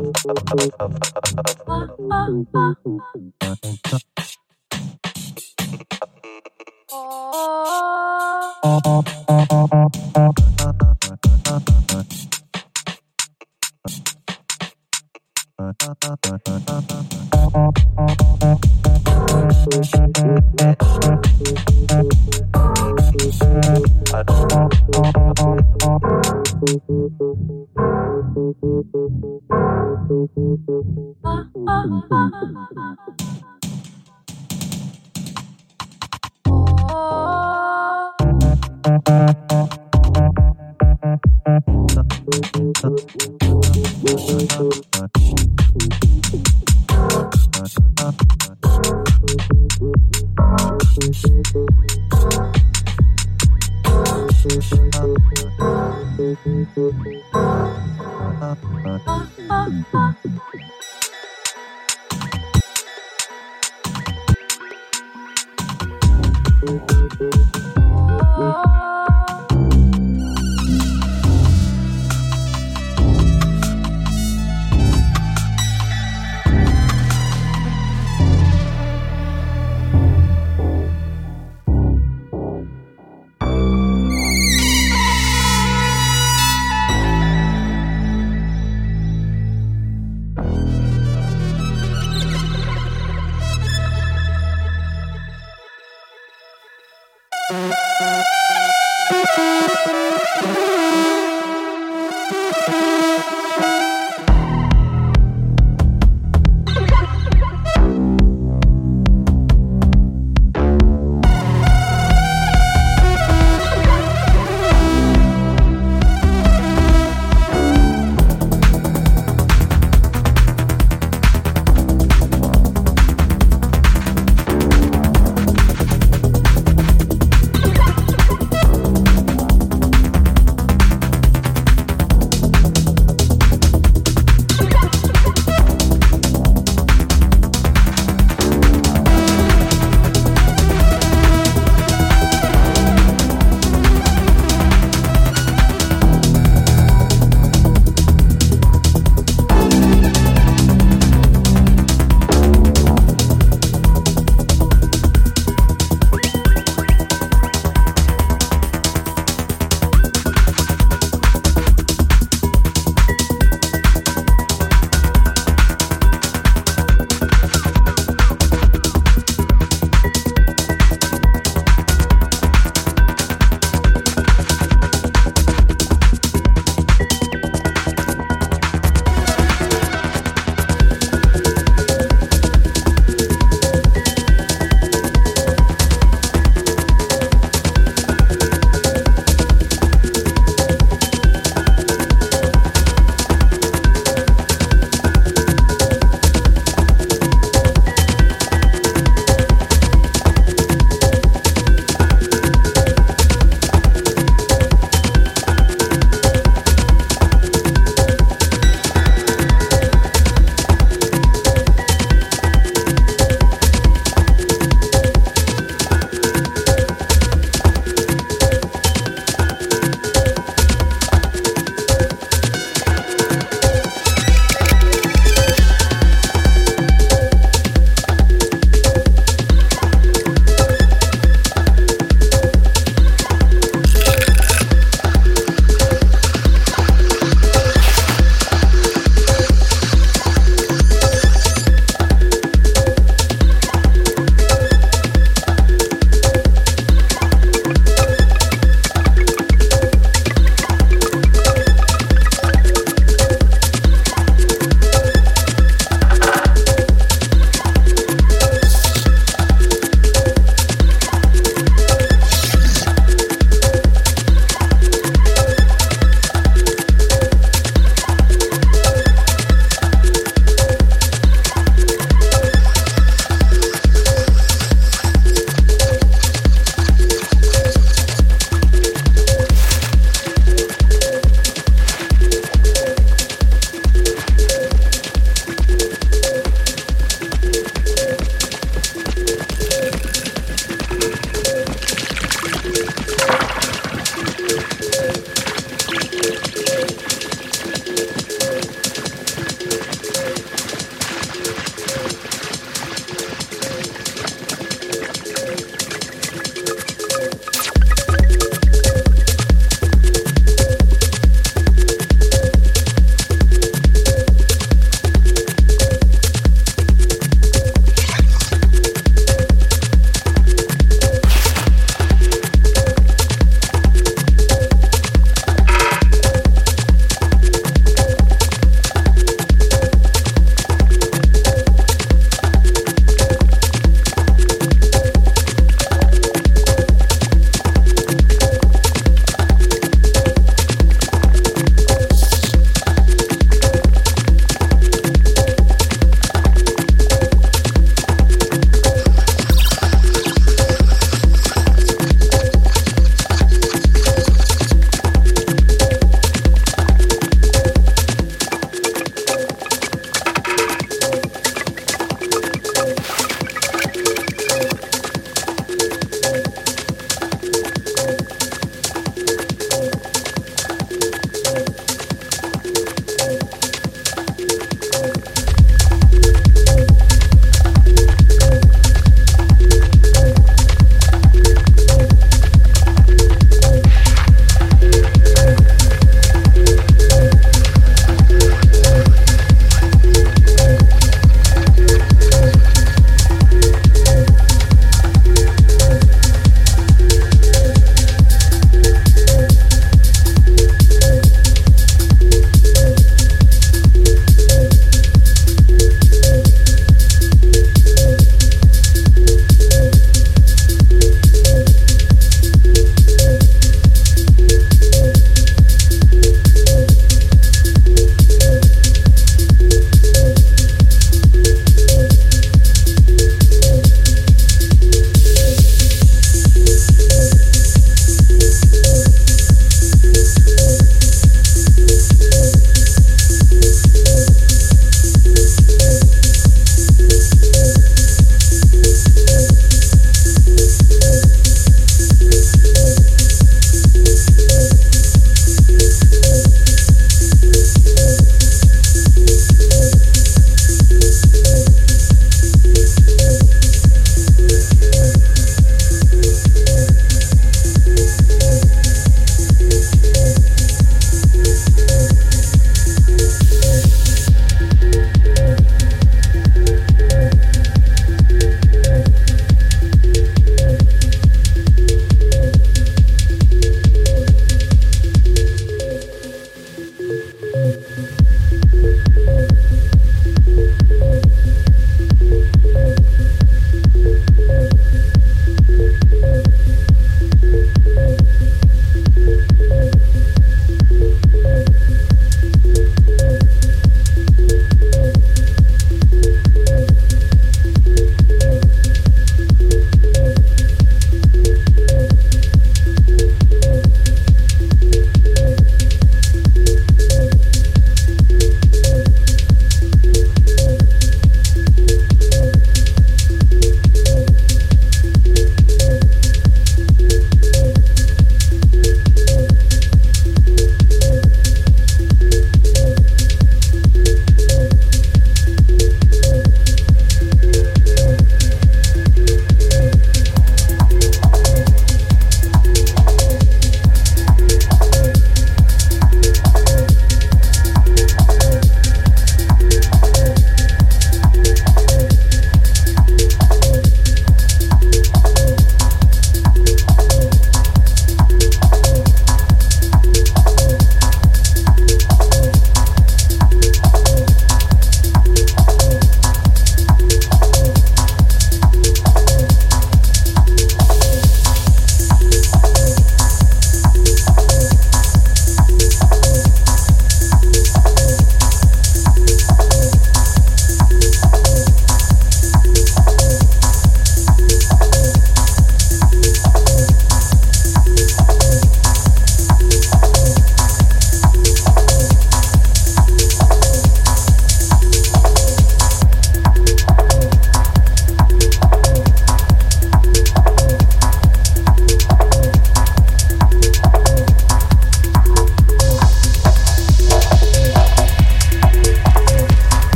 Oh.